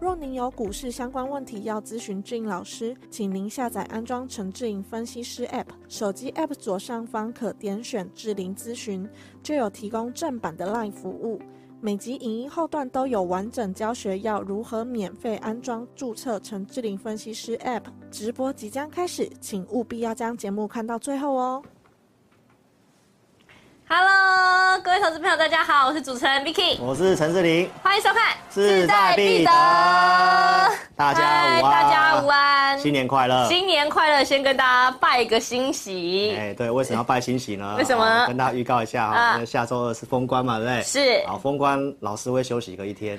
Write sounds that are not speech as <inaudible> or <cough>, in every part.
若您有股市相关问题要咨询志颖老师，请您下载安装陈志颖分析师 App，手机 App 左上方可点选志玲咨询，就有提供正版的 LINE 服务。每集影音后段都有完整教学，要如何免费安装、注册陈志玲分析师 App。直播即将开始，请务必要将节目看到最后哦。Hello，各位投资朋友，大家好，我是主持人 Vicky，我是陈志玲，欢迎收看势在必得。大家午安，大家午安，新年快乐，新年快乐！先跟大家拜个新喜。哎，对，为什么要拜新喜呢？为什么呢？跟大家预告一下哈，下周二是封关嘛，对不对？是。好，封关老师会休息个一天。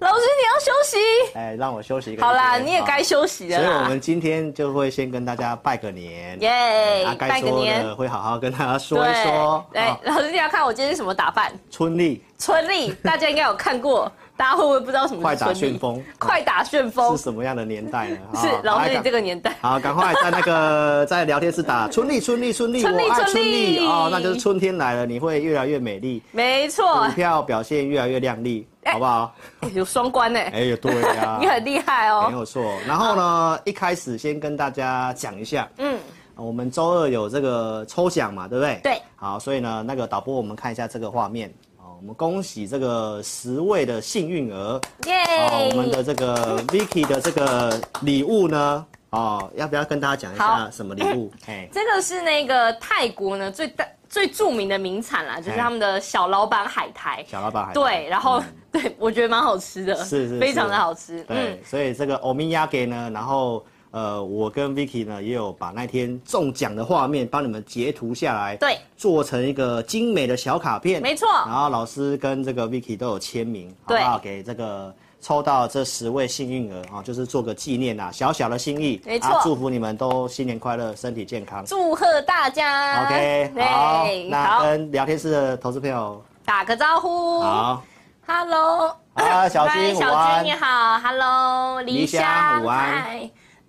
老师，你要休息？哎，让我休息一个。好啦，你也该休息了。所以，我们今天就会先跟大家拜个年。耶，拜个年，会好好跟大家说一说。对，老师，你要看我今天是什么打扮？春丽。春丽，大家应该有看过，大家会不会不知道什么是？快打旋风。快打旋风是什么样的年代呢？<laughs> 是老师，你这个年代。好，赶快在那个 <laughs> 在聊天室打春丽，春丽，春丽，我爱春丽哦，那就是春天来了，你会越来越美丽。没错。股票表现越来越亮丽。好不好？有双关呢。哎，对呀，<laughs> 你很厉害哦。没有错。然后呢，一开始先跟大家讲一下，嗯，我们周二有这个抽奖嘛，对不对？对。好，所以呢，那个导播，我们看一下这个画面。我们恭喜这个十位的幸运儿。耶。我们的这个 Vicky 的这个礼物呢，哦，要不要跟大家讲一下什么礼物？<laughs> 哎，这个是那个泰国呢最大。最著名的名产啦，就是他们的小老板海苔。小老板海苔。对，然后、嗯、<laughs> 对我觉得蛮好吃的，是是，是，非常的好吃。对，嗯、所以这个欧米亚给呢，然后呃，我跟 Vicky 呢也有把那天中奖的画面帮你们截图下来，对，做成一个精美的小卡片，没错。然后老师跟这个 Vicky 都有签名，好不好？给这个。抽到这十位幸运儿啊，就是做个纪念呐，小小的心意，没错，祝福你们都新年快乐，身体健康，祝贺大家。OK，好，那跟聊天室的投资朋友。打个招呼。好，Hello，啊，小军，小军你好，Hello，李湘，午安，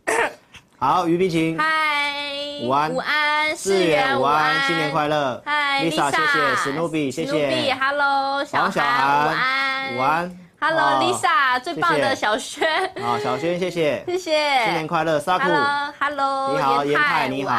<coughs> 好，于碧晴，嗨，午安，午安，志远，午安，新年快乐，嗨，Lisa，谢谢，史努比，谢谢，Hello，小韩，午安，午安。Hello，Lisa，最棒的小轩。好，小轩，谢谢，<laughs> 谢谢，新年快乐，Saku，Hello，你好，严泰，你好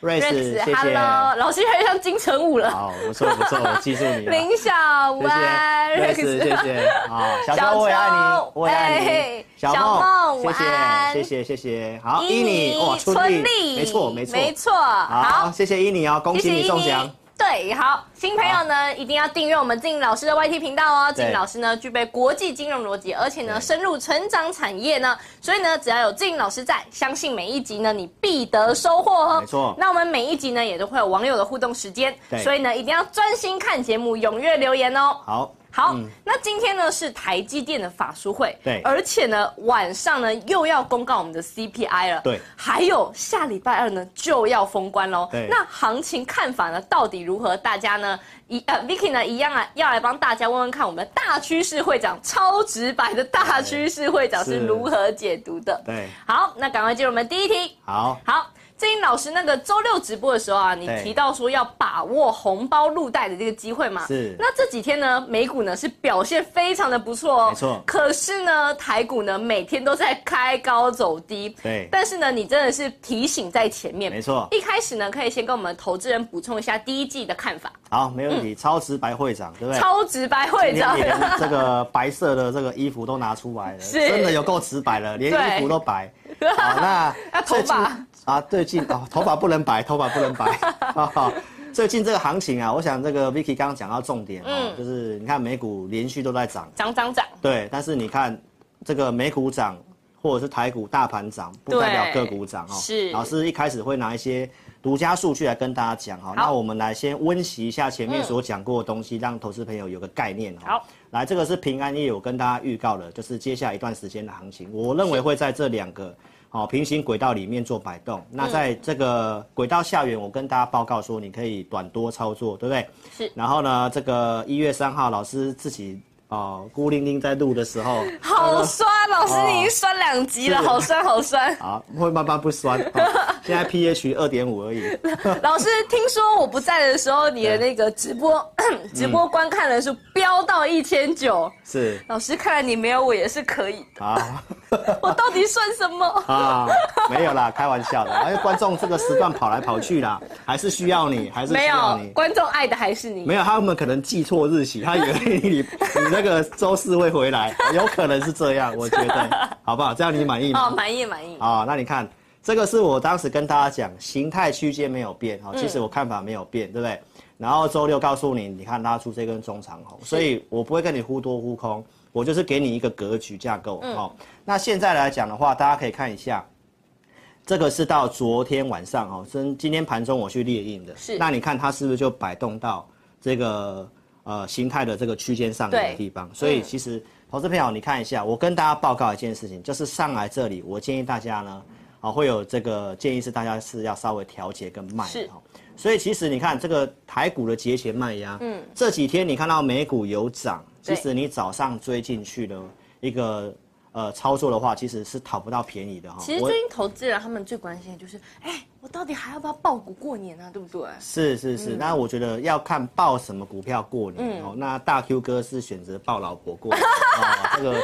，Race，谢谢，老师越来越像金城武了。好，不错不错，我记住你了。<laughs> 林小，午安，Race，谢。谢，好，小秋，我也爱你，我也爱你，小梦，谢谢，谢谢，谢谢，好，伊妮，哇，春丽，没错没错。没错，好，谢谢伊妮哦，恭喜你中奖。对，好，新朋友呢，一定要订阅我们志颖老师的 YT 频道哦。志颖对老师呢，具备国际金融逻辑，而且呢，深入成长产业呢，所以呢，只要有志颖老师在，相信每一集呢，你必得收获哦。没错。那我们每一集呢，也都会有网友的互动时间，所以呢，一定要专心看节目，踊跃留言哦。好。好，嗯、那今天呢是台积电的法说会，对，而且呢晚上呢又要公告我们的 CPI 了，对，还有下礼拜二呢就要封关喽，对，那行情看法呢到底如何？大家呢一呃 Vicky 呢一样啊要来帮大家问问看，我们的大趋势会长超直白的大趋势会长是。如何解读的？对，好，那赶快进入我们第一题，好，好。志颖老师那个周六直播的时候啊，你提到说要把握红包入袋的这个机会嘛？是。那这几天呢，美股呢是表现非常的不错哦。没错。可是呢，台股呢每天都在开高走低。对。但是呢，你真的是提醒在前面。没错。一开始呢，可以先跟我们投资人补充一下第一季的看法。好，没问题。超直白会长，对不对？超直白会长。连这个白色的这个衣服都拿出来了，<laughs> 是。真的有够直白了，连衣服都白。好，那 <laughs> 头发。啊，最近哦，头发不能白，头发不能白。啊，<laughs> 最近这个行情啊，我想这个 Vicky 刚刚讲到重点，嗯，就是你看美股连续都在涨，涨涨涨。对，但是你看这个美股涨，或者是台股大盘涨，不代表个股涨哦。是，老师一开始会拿一些独家数据来跟大家讲哈。那我们来先温习一下前面所讲过的东西，嗯、让投资朋友有个概念哈。好，来，这个是平安夜有跟大家预告的，就是接下来一段时间的行情，我认为会在这两个好平行轨道里面做摆动。那在这个轨道下缘，我跟大家报告说，你可以短多操作，对不对？是。然后呢，这个一月三号，老师自己。哦，孤零零在录的时候，好酸，老师你已经酸两集了，好酸好酸。好，会慢慢不酸，<laughs> 现在 pH 二点五而已。<laughs> 老师，听说我不在的时候，你的那个直播直播观看人数飙到一千九。是。老师，看来你没有我也是可以的。啊。<laughs> 我到底算什么？啊，没有啦，开玩笑的。而且观众这个时段跑来跑去啦，还是需要你，还是需要你。没有，观众爱的还是你。没有，他们可能记错日期，他以为你你那个周四会回来，<laughs> 有可能是这样，我觉得，<laughs> 好不好？这样你满意吗？哦，满意满意。啊，那你看，这个是我当时跟大家讲，形态区间没有变，哈，其实我看法没有变，对不对？然后周六告诉你，你看拉出这根中长红，所以我不会跟你忽多忽空。我就是给你一个格局架构，嗯、哦。那现在来讲的话，大家可以看一下，这个是到昨天晚上哦，今今天盘中我去列印的。是。那你看它是不是就摆动到这个呃形态的这个区间上面的地方？所以其实、嗯、投资朋友，你看一下，我跟大家报告一件事情，就是上来这里，我建议大家呢，啊、哦、会有这个建议是大家是要稍微调节跟卖。是。所以其实你看这个台股的节前卖压，嗯，这几天你看到美股有涨。其实你早上追进去的一个呃操作的话，其实是讨不到便宜的哈。其实最近投资人他们最关心的就是，哎，我到底还要不要抱股过年啊？对不对？是是是，那我觉得要看抱什么股票过年哦。那大 Q 哥是选择抱老婆过年啊，<laughs> 这个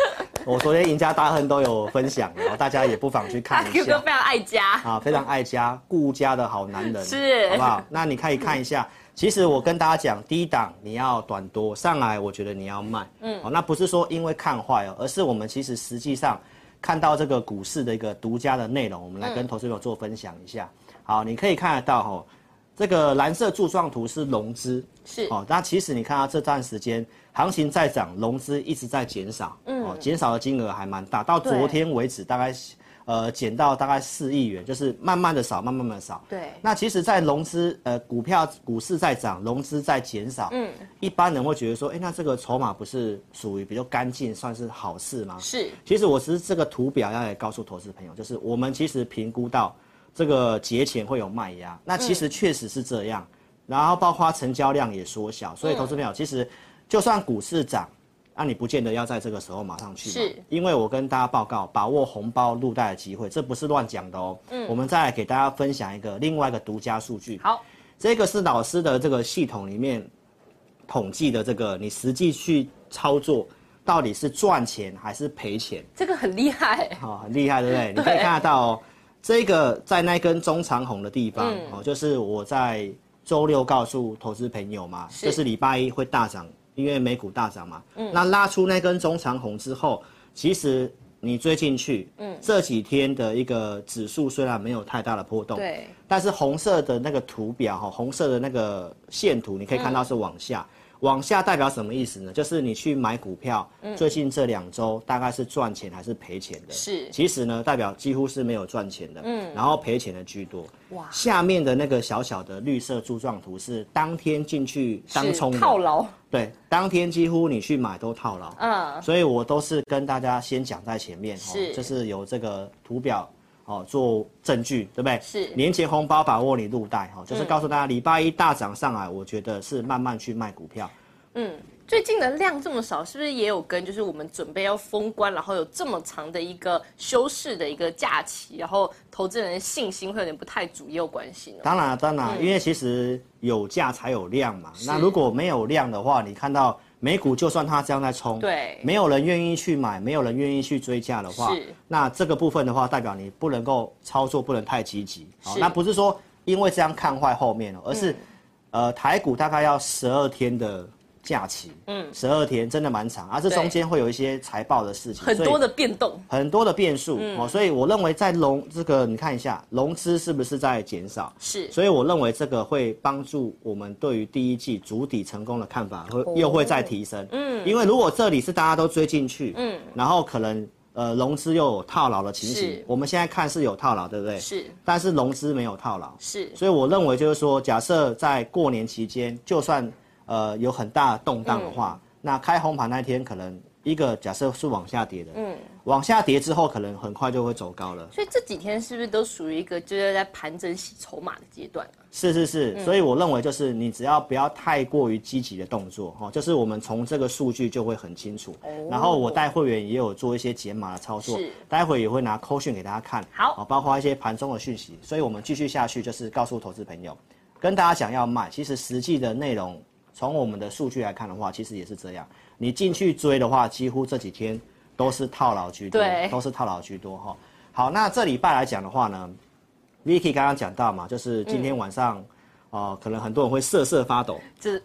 我昨天赢家大亨都有分享，然后大家也不妨去看一下。大 Q 哥非常爱家啊，非常爱家顾家的好男人，是好不好？那你可以看一下。其实我跟大家讲，低档你要短多上来，我觉得你要卖。嗯，哦，那不是说因为看坏哦，而是我们其实实际上看到这个股市的一个独家的内容，我们来跟投资朋友做分享一下。好，你可以看得到哈，这个蓝色柱状图是融资，是哦。那其实你看到这段时间行情在涨，融资一直在减少，嗯，哦，减少的金额还蛮大，到昨天为止大概。呃，减到大概四亿元，就是慢慢的少，慢慢的少。对。那其实，在融资，呃，股票股市在涨，融资在减少。嗯。一般人会觉得说，哎，那这个筹码不是属于比较干净，算是好事吗？是。其实我只是这个图表要来告诉投资朋友，就是我们其实评估到这个节前会有卖压，那其实确实是这样。嗯。然后包括成交量也缩小，所以投资朋友其实就算股市涨。那、啊、你不见得要在这个时候马上去，是，因为我跟大家报告，把握红包入袋的机会，这不是乱讲的哦。嗯，我们再来给大家分享一个另外一个独家数据。好，这个是老师的这个系统里面统计的这个，你实际去操作到底是赚钱还是赔钱？这个很厉害，哦，很厉害，对不对？对，<laughs> 你可以看得到哦，这个在那根中长红的地方，嗯、哦，就是我在周六告诉投资朋友嘛，是。就是礼拜一会大涨。因为美股大涨嘛，嗯，那拉出那根中长红之后，其实你追进去，嗯，这几天的一个指数虽然没有太大的波动，对，但是红色的那个图表哈，红色的那个线图，你可以看到是往下。嗯往下代表什么意思呢？就是你去买股票，嗯、最近这两周大概是赚钱还是赔钱的？是，其实呢，代表几乎是没有赚钱的，嗯，然后赔钱的居多。哇，下面的那个小小的绿色柱状图是当天进去当冲套牢，对，当天几乎你去买都套牢，嗯，所以我都是跟大家先讲在前面，是，哦、就是有这个图表。哦，做证据，对不对？是年前红包把握你入袋，哈、哦，就是告诉大家，礼拜一大涨上来，我觉得是慢慢去卖股票。嗯，最近的量这么少，是不是也有跟就是我们准备要封关，然后有这么长的一个休市的一个假期，然后投资人的信心会有点不太足，也有关系呢？当然，当然，嗯、因为其实有价才有量嘛。那如果没有量的话，你看到。美股就算它这样在冲，对，没有人愿意去买，没有人愿意去追价的话，是，那这个部分的话，代表你不能够操作，不能太积极。好，那不是说因为这样看坏后面了，而是，嗯、呃，台股大概要十二天的。假期，嗯，十二天真的蛮长，而这中间会有一些财报的事情，很多的变动，很多的变数哦，所以我认为在融这个，你看一下融资是不是在减少？是，所以我认为这个会帮助我们对于第一季主体成功的看法会又会再提升，嗯，因为如果这里是大家都追进去，嗯，然后可能呃融资又有套牢的情形。我们现在看是有套牢，对不对？是。但是融资没有套牢。是。所以我认为就是说，假设在过年期间，就算呃有很大的动荡的话，嗯、那开红盘那天可能。一个假设是往下跌的，嗯，往下跌之后，可能很快就会走高了。所以这几天是不是都属于一个就是在盘整洗筹码的阶段？是是是，嗯、所以我认为就是你只要不要太过于积极的动作，哈，就是我们从这个数据就会很清楚。哦、然后我带会员也有做一些解码的操作，是，待会也会拿扣讯给大家看，好，包括一些盘中的讯息。所以我们继续下去，就是告诉投资朋友，跟大家讲要卖，其实实际的内容从我们的数据来看的话，其实也是这样。你进去追的话，几乎这几天都是套牢居多，对，都是套牢居多哈。好，那这礼拜来讲的话呢，Vicky 刚刚讲到嘛，就是今天晚上，哦、嗯呃，可能很多人会瑟瑟发抖，这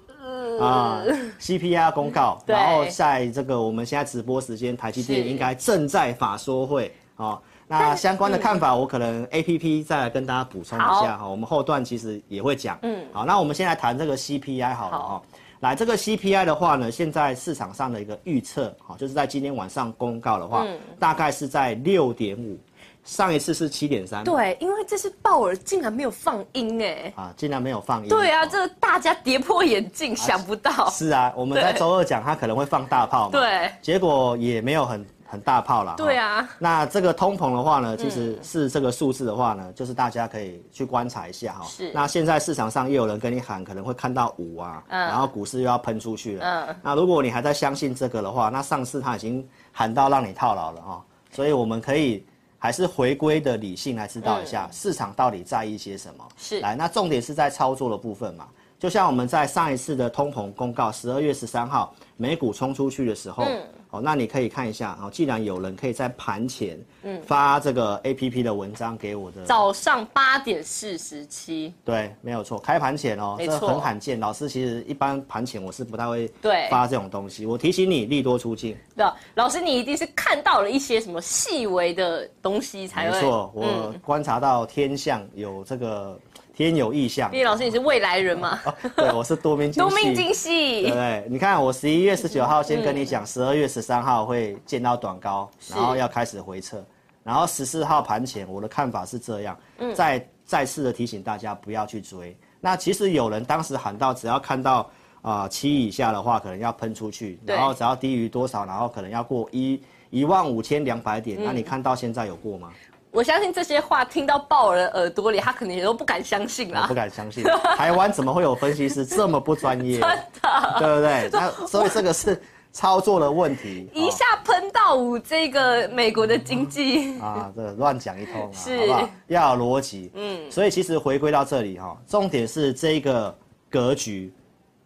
啊、呃、，CPI 公告，然后在这个我们现在直播时间，台积电应该正在法说会啊。那相关的看法，我可能 APP 再来跟大家补充一下哈。我们后段其实也会讲，嗯，好，那我们先来谈这个 CPI 好了哈。来，这个 CPI 的话呢，现在市场上的一个预测，哈，就是在今天晚上公告的话，嗯、大概是在六点五，上一次是七点三。对，因为这是鲍尔竟然没有放音哎，啊，竟然没有放音。对啊，这个大家跌破眼镜，啊、想不到。是啊，我们在周二讲他可能会放大炮嘛，对，结果也没有很。很大炮了，对啊。那这个通膨的话呢，其实是这个数字的话呢，嗯、就是大家可以去观察一下哈。是。那现在市场上又有人跟你喊，可能会看到五啊，嗯、然后股市又要喷出去了。嗯。那如果你还在相信这个的话，那上次他已经喊到让你套牢了哈。所以我们可以还是回归的理性来知道一下市场到底在意些什么。是、嗯。来，那重点是在操作的部分嘛。就像我们在上一次的通膨公告，十二月十三号美股冲出去的时候。嗯哦，那你可以看一下，哦，既然有人可以在盘前，嗯，发这个 A P P 的文章给我的，早上八点四十七，对，没有错，开盘前哦，这很罕见。老师其实一般盘前我是不太会对发这种东西，我提醒你利多出尽。对，老师你一定是看到了一些什么细微的东西才会。没错，我观察到天象有这个。天有异象，毕老师，你是未来人吗？<laughs> 哦、对，我是多面。<laughs> 多面精细，对？你看，我十一月十九号先跟你讲，十二月十三号会见到短高，嗯、然后要开始回撤，然后十四号盘前，我的看法是这样。嗯、再再次的提醒大家不要去追。那其实有人当时喊到，只要看到啊、呃、七以下的话，可能要喷出去，然后只要低于多少，然后可能要过一一万五千两百点。嗯、那你看到现在有过吗？我相信这些话听到鲍尔的耳朵里，他可能也都不敢相信啦。不敢相信，台湾怎么会有分析师这么不专业？<laughs> 真的，对不对？那所以这个是操作的问题。<laughs> 一下喷到五，这个美国的经济啊，这乱讲一通啊，是好不好？要有逻辑。嗯，所以其实回归到这里哈，重点是这个格局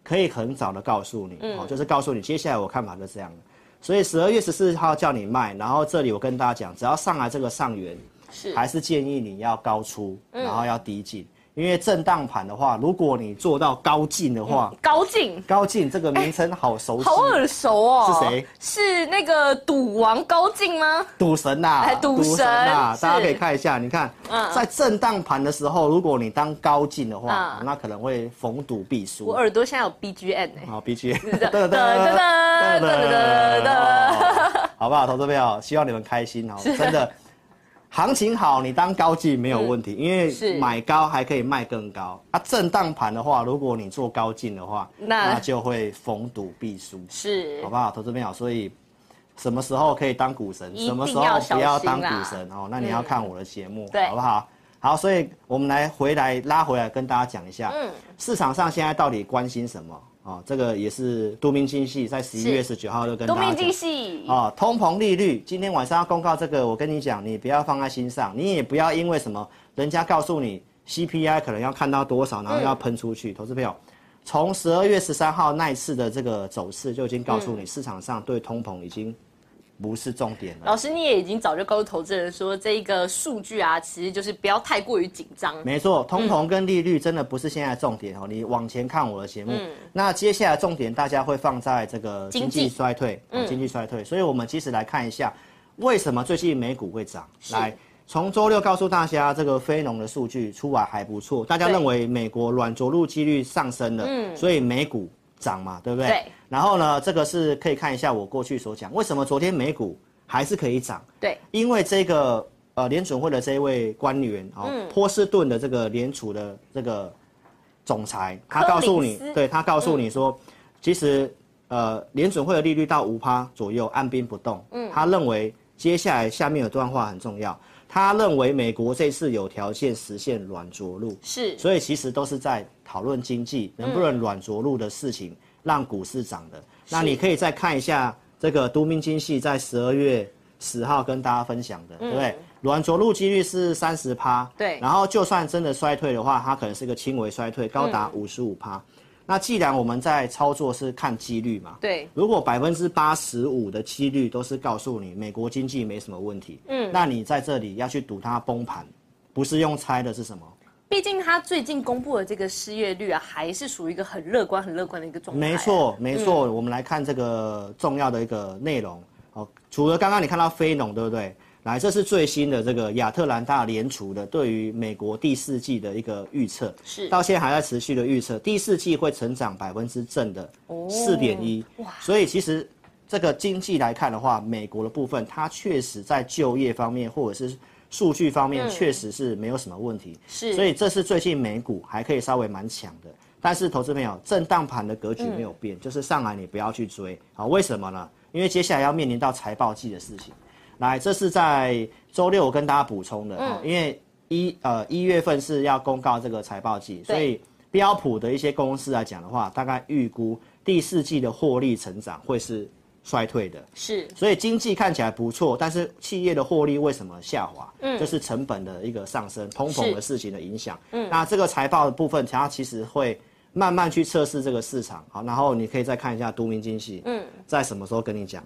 可以很早的告诉你，嗯，就是告诉你接下来我看法是这样的。所以十二月十四号叫你卖，然后这里我跟大家讲，只要上来这个上缘。是，还是建议你要高出，然后要低进，因为震荡盘的话，如果你做到高进的话，高进，高进这个名称好熟悉，好耳熟哦。是谁？是那个赌王高进吗？赌神呐，赌神啊！大家可以看一下，你看，在震荡盘的时候，如果你当高进的话，那可能会逢赌必输。我耳朵现在有 BGM 哎，好 BGM，<laughs> 噔噔噔噔噔噔，好不好？投资朋友，希望你们开心哦，真的。行情好，你当高进没有问题，嗯、因为买高还可以卖更高。啊，震荡盘的话，如果你做高进的话，那，那就会逢赌必输，是，好不好？投资朋友，所以什么时候可以当股神，什么时候不要当股神哦？那你要看我的节目，嗯、好不好？好，所以我们来回来拉回来跟大家讲一下，嗯，市场上现在到底关心什么？哦，这个也是杜明金系，在十一月十九号就跟大家讲。杜明金系。哦，通膨利率今天晚上要公告这个，我跟你讲，你不要放在心上，你也不要因为什么，人家告诉你 CPI 可能要看到多少，然后要喷出去。嗯、投资朋友，从十二月十三号那一次的这个走势就已经告诉你，市场上对通膨已经。不是重点了。老师，你也已经早就告诉投资人说，这一个数据啊，其实就是不要太过于紧张。没错，通膨跟利率真的不是现在重点哦。你往前看我的节目，嗯、那接下来重点大家会放在这个经济衰退，经济、衰退。所以我们其实来看一下，为什么最近美股会涨？是来，从周六告诉大家，这个非农的数据出来还不错，大家认为美国软着陆几率上升了，嗯，所以美股。涨嘛，对不对？对。然后呢，这个是可以看一下我过去所讲，为什么昨天美股还是可以涨。对，因为这个呃联准会的这一位官员哦，嗯、波士顿的这个联储的这个总裁，他告诉你，对他告诉你说，嗯、其实呃联准会的利率到五趴左右按兵不动。嗯，他认为接下来下面有段话很重要。他认为美国这次有条件实现软着陆，是，所以其实都是在讨论经济能不能软着陆的事情，让股市涨的。那你可以再看一下这个都明精细在十二月十号跟大家分享的，对不对？软着陆几率是三十趴，对。然后就算真的衰退的话，它可能是一个轻微衰退，高达五十五趴。那既然我们在操作是看几率嘛，对，如果百分之八十五的几率都是告诉你美国经济没什么问题，嗯，那你在这里要去赌它崩盘，不是用猜的是什么？毕竟他最近公布的这个失业率啊，还是属于一个很乐观、很乐观的一个状态啊。没错，没错。嗯，我们来看这个重要的一个内容，哦，除了刚刚你看到非农，对不对？来，这是最新的这个亚特兰大联储的对于美国第四季的一个预测，是到现在还在持续的预测，第四季会成长百分之正的四点一，哇！所以其实这个经济来看的话，美国的部分它确实在就业方面或者是数据方面确实是没有什么问题，是，所以这是最近美股还可以稍微蛮强的，但是投资朋友，震荡盘的格局没有变，就是上来你不要去追，好，为什么呢？因为接下来要面临到财报季的事情。来，这是在周六我跟大家补充的，嗯、因为一呃一月份是要公告这个财报季，所以标普的一些公司来讲的话，大概预估第四季的获利成长会是衰退的，是，所以经济看起来不错，但是企业的获利为什么下滑？嗯，就是成本的一个上升，通膨的事情的影响。嗯，那这个财报的部分，它其实会慢慢去测试这个市场，好，然后你可以再看一下都明经济，嗯，在什么时候跟你讲？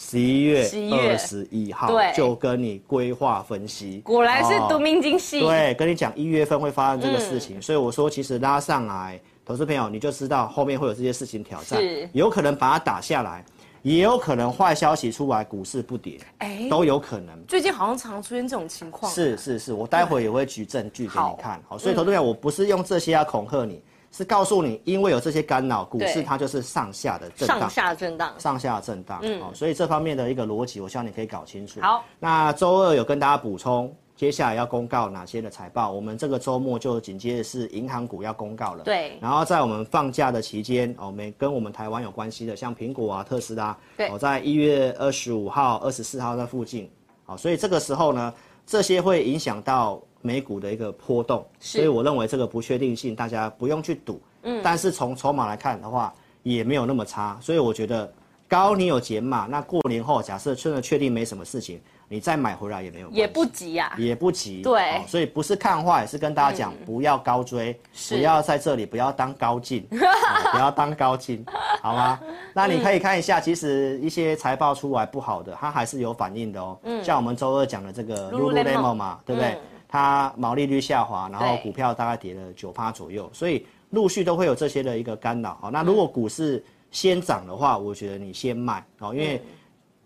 十一月二十一号就跟你规划分析，果然是都明精细。对，跟你讲一月份会发生这个事情，嗯、所以我说其实拉上来，投资朋友你就知道后面会有这些事情挑战，有可能把它打下来，也有可能坏消息出来，股市不跌，哎，都有可能。最近好像常常出现这种情况。是是是，我待会也会举证据给你看。好，所以投资者，我不是用这些要恐吓你。是告诉你，因为有这些干扰，股市它就是上下的震荡，上下震荡，上下震荡。嗯，所以这方面的一个逻辑，我希望你可以搞清楚。好，那周二有跟大家补充，接下来要公告哪些的财报？我们这个周末就紧接着是银行股要公告了。对，然后在我们放假的期间，哦，每跟我们台湾有关系的，像苹果啊、特斯拉，对，我在一月二十五号、二十四号在附近，好，所以这个时候呢，这些会影响到。美股的一个波动，所以我认为这个不确定性大家不用去赌，嗯，但是从筹码来看的话，也没有那么差，所以我觉得高你有减码，那过年后假设真的确定没什么事情，你再买回来也没有，也不急呀，也不急，对，所以不是看坏，是跟大家讲不要高追，不要在这里不要当高进，<laughs> 不要当高进，好吗？那你可以看一下，其实一些财报出来不好的，它还是有反应的哦，嗯，像我们周二讲的这个 Lululemon 嘛，对不对？它毛利率下滑，然后股票大概跌了九趴左右，所以陆续都会有这些的一个干扰。好，那如果股市先涨的话，我觉得你先卖，哦，因为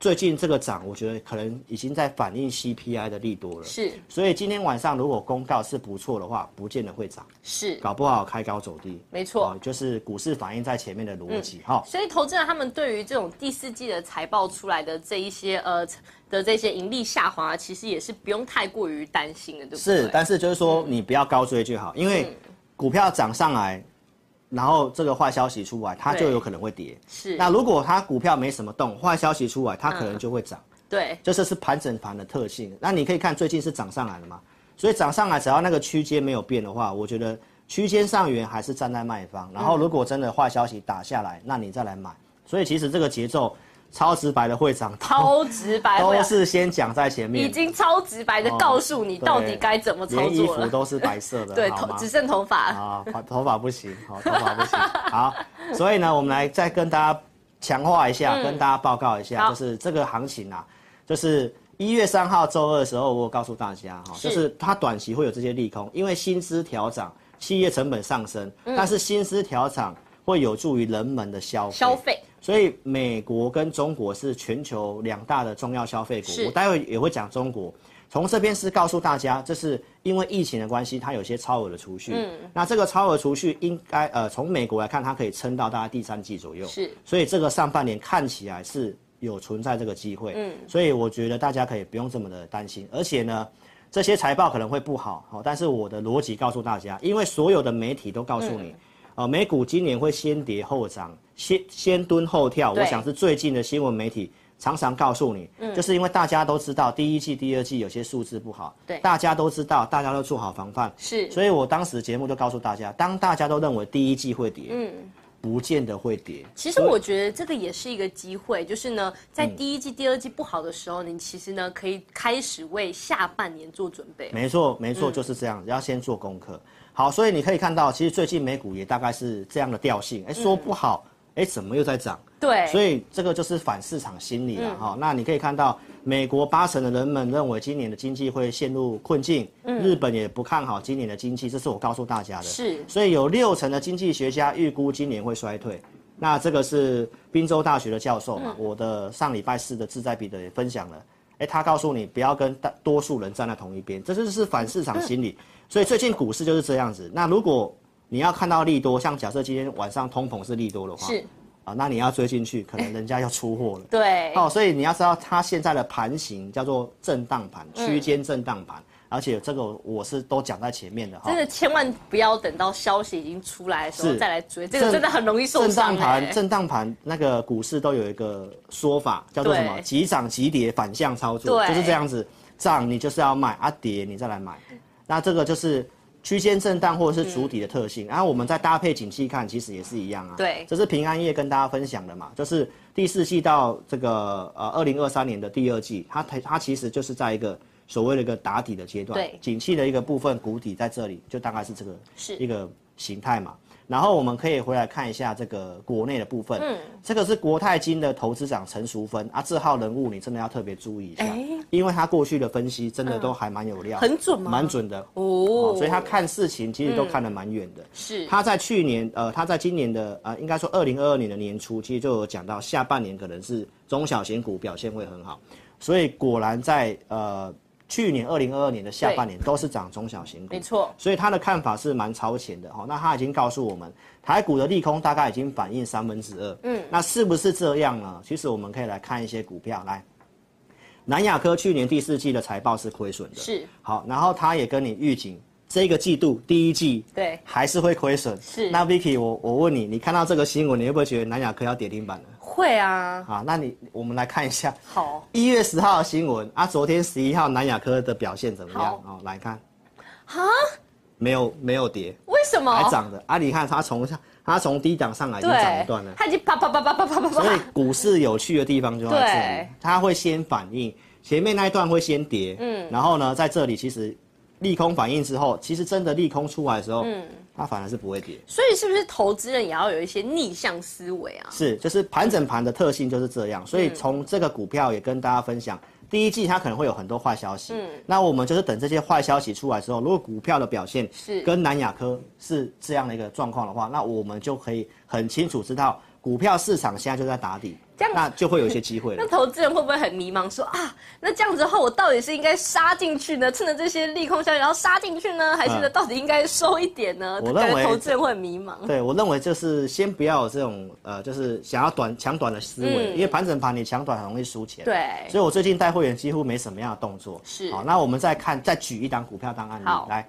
最近这个涨，我觉得可能已经在反映 CPI 的利多了。是，所以今天晚上如果公告是不错的话，不见得会涨。是，搞不好开高走低。没错，就是股市反映在前面的逻辑。哈，所以投资人他们对于这种第四季的财报出来的这一些呃。的这些盈利下滑，其实也是不用太过于担心的，对不对？是，但是就是说你不要高追就好，因为股票涨上来，然后这个坏消息出来，它就有可能会跌。是，那如果它股票没什么动，坏消息出来，它可能就会涨。对，这是是盘整盘的特性。那你可以看最近是涨上来了嘛？所以涨上来，只要那个区间没有变的话，我觉得区间上缘还是站在卖方。然后如果真的坏消息打下来，那你再来买。所以其实这个节奏。超直白的会长，超直白都是先讲在前面，已经超直白的告诉你到底该怎么操作了。连衣服都是白色的，对，头只剩头发啊，头发不行，好，头发不行。<laughs> 好，所以呢，我们来再跟大家强化一下，跟大家报告一下，就是这个行情啊，就是一月三号周二的时候，我告诉大家哈，就是它短期会有这些利空，因为薪资调涨，企业成本上升，但是薪资调涨会有助于人们的消费。消费。所以美国跟中国是全球两大的重要消费国，我待会也会讲中国。从这边是告诉大家，这是因为疫情的关系，它有些超额的储蓄。嗯，那这个超额储蓄应该呃，从美国来看，它可以撑到大概第三季左右。是，所以这个上半年看起来是有存在这个机会。嗯，所以我觉得大家可以不用这么的担心。而且呢，这些财报可能会不好，好，但是我的逻辑告诉大家，因为所有的媒体都告诉你，呃，美股今年会先跌后涨，先先蹲后跳。我想是最近的新闻媒体。常常告诉你，嗯，就是因为大家都知道第一季、第二季有些数字不好，对，大家都知道，大家都做好防范，是，所以我当时节目就告诉大家，当大家都认为第一季会跌，嗯，不见得会跌。其实我觉得这个也是一个机会，就是呢，在第一季、第二季不好的时候，你其实呢可以开始为下半年做准备。没错，没错，就是这样，要先做功课。好，所以你可以看到，其实最近美股也大概是这样的调性，哎，说不好。哎，怎么又在涨？对，所以这个就是反市场心理了哈、嗯。那你可以看到，美国八成的人们认为今年的经济会陷入困境，嗯，日本也不看好今年的经济，这是我告诉大家的。是，所以有六成的经济学家预估今年会衰退。那这个是宾州大学的教授嘛？嗯、我的上礼拜四的志在必得也分享了。哎，他告诉你不要跟大多数人站在同一边，这就是反市场心理。嗯、所以最近股市就是这样子。那如果你要看到利多，像假设今天晚上通膨是利多的话，是啊，那你要追进去，可能人家要出货了。<laughs> 对，哦，所以你要知道它现在的盘形叫做震荡盘，区间震荡盘，而且这个我是都讲在前面的哈。真的千万不要等到消息已经出来的时候再来追，这个真的很容易受伤。震荡盘，震荡盘那个股市都有一个说法叫做什么？急涨急跌反向操作，就是这样子，涨你就是要卖，啊跌你再来买，那这个就是。区间震荡或者是主体的特性，然后我们再搭配景气看，其实也是一样啊。对，这是平安夜跟大家分享的嘛，就是第四季到这个呃二零二三年的第二季，它它它其实就是在一个所谓的一个打底的阶段，对，景气的一个部分谷底在这里，就大概是这个是一个形态嘛。然后我们可以回来看一下这个国内的部分，嗯，这个是国泰金的投资长陈淑芬啊，这号人物你真的要特别注意一下，因为他过去的分析真的都还蛮有料，很准吗？蛮准的。哦，所以他看事情其实都看得蛮远的。是。他在去年呃，他在今年的呃，应该说二零二二年的年初，其实就有讲到下半年可能是中小型股表现会很好，所以果然在呃。去年二零二二年的下半年都是涨中小型股，没错，所以他的看法是蛮超前的哈。那他已经告诉我们，台股的利空大概已经反映三分之二，嗯，那是不是这样呢？其实我们可以来看一些股票，来，南亚科去年第四季的财报是亏损的，是，好，然后他也跟你预警，这个季度第一季对还是会亏损，是。那 Vicky，我我问你，你看到这个新闻，你会不会觉得南亚科要跌停板了？会啊，好，那你我们来看一下，好，一月十号的新闻啊，昨天十一号南亚科的表现怎么样？哦，来看，啊，没有没有跌，为什么？还涨的。啊？你看它从上，它从低档上来已经涨一段了，它已经啪啪啪啪啪啪啪啪。所以股市有趣的地方就在这里，它会先反应，前面那一段会先跌，嗯，然后呢，在这里其实利空反应之后，其实真的利空出来的时候，嗯。它反而是不会跌，所以是不是投资人也要有一些逆向思维啊？是，就是盘整盘的特性就是这样。所以从这个股票也跟大家分享，第一季它可能会有很多坏消息。嗯，那我们就是等这些坏消息出来之后，如果股票的表现是跟南亚科是这样的一个状况的话，那我们就可以很清楚知道。股票市场现在就在打底，这样那就会有一些机会了。<laughs> 那投资人会不会很迷茫说，说啊，那这样子的话，我到底是应该杀进去呢？趁着这些利空消息，然后杀进去呢，还是呢，到底应该收一点呢？我认为投资人会很迷茫。对，我认为就是先不要有这种呃，就是想要短抢短的思维，嗯、因为盘整盘你抢短很容易输钱。对，所以我最近带会员几乎没什么样的动作。是，好，那我们再看，再举一档股票当案例好来。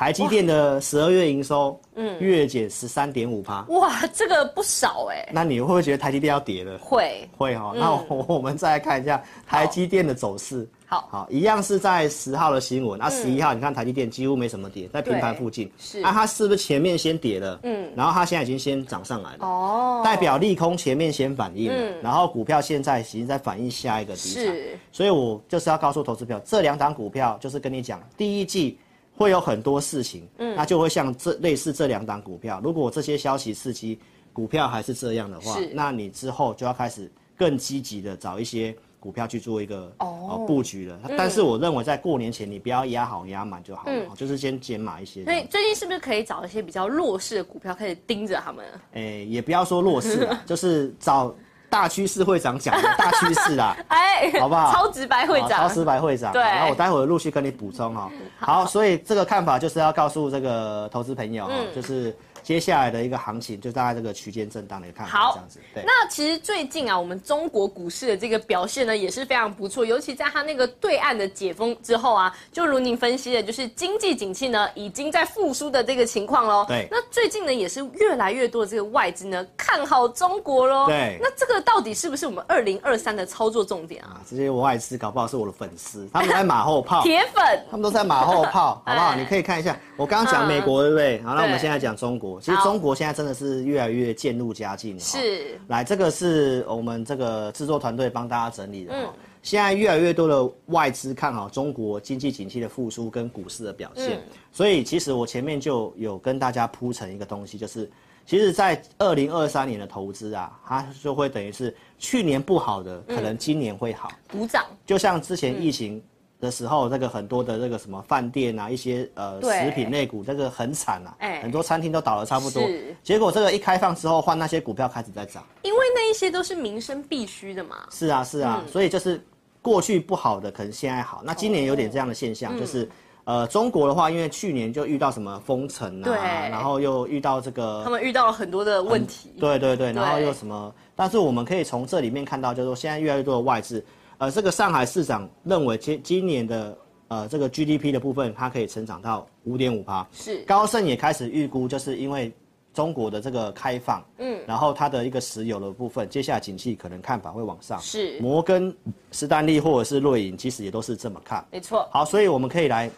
台积电的十二月营收，嗯，月减十三点五趴，哇，这个不少哎。那你会不会觉得台积电要跌了？会，会哈。那我 <laughs> 我们再来看一下台积电的走势。好，好，一样是在十号的新闻。那十一号你看台积电几乎没什么跌，在平盘附近。是。那它是不是前面先跌了？嗯。然后它现在已经先涨上来了。哦。代表利空前面先反应了，然后股票现在已经在反映下一个。是。所以我就是要告诉投资票，这两档股票就是跟你讲，第一季。会有很多事情，嗯，那就会像这类似这两档股票，如果这些消息刺激股票还是这样的话，是那你之后就要开始更积极的找一些股票去做一个哦布局了。嗯、但是我认为在过年前你不要压好压满就好了，嗯、就是先减码一些。所以最近是不是可以找一些比较弱势的股票开始盯着他们？诶，也不要说弱势啊，<laughs> 就是找。大趋势会长讲的 <laughs> 大趋势啦，哎，好不好？超直白会长，超直白会长。对，然后我待会儿陆续跟你补充哦。好，所以这个看法就是要告诉这个投资朋友啊，就是。接下来的一个行情就大概这个区间震荡的一个看法好这样子。对，那其实最近啊，我们中国股市的这个表现呢也是非常不错，尤其在它那个对岸的解封之后啊，就如您分析的，就是经济景气呢已经在复苏的这个情况喽。对，那最近呢也是越来越多的这个外资呢看好中国喽。对，那这个到底是不是我们二零二三的操作重点啊？啊，这些外资搞不好是我的粉丝，他们在马后炮。<laughs> 铁粉，他们都在马后炮，<laughs> 好不好？你可以看一下，我刚刚讲美国，对不对？好，那我们现在讲中国。其实中国现在真的是越来越渐入佳境了。是，来，这个是我们这个制作团队帮大家整理的。嗯，现在越来越多的外资看好中国经济景气的复苏跟股市的表现。所以其实我前面就有跟大家铺成一个东西，就是其实，在二零二三年的投资啊，它就会等于是去年不好的，可能今年会好，补涨。就像之前疫情。的时候，这个很多的这个什么饭店啊，一些呃食品类股，这个很惨啊，欸、很多餐厅都倒了差不多。是结果这个一开放之后，换那些股票开始在涨。因为那一些都是民生必须的嘛。是啊，是啊，嗯、所以就是过去不好的，可能现在好。那今年有点这样的现象，哦、就是、嗯、呃中国的话，因为去年就遇到什么封城啊，然后又遇到这个，他们遇到了很多的问题。对对对，然后又什么？但是我们可以从这里面看到，就是说现在越来越多的外资。呃，这个上海市长认为今今年的呃这个 GDP 的部分，它可以成长到五点五趴。是。高盛也开始预估，就是因为中国的这个开放，嗯，然后它的一个石油的部分，接下来景气可能看法会往上。是。摩根士丹利或者是瑞银，其实也都是这么看。没错。好，所以我们可以来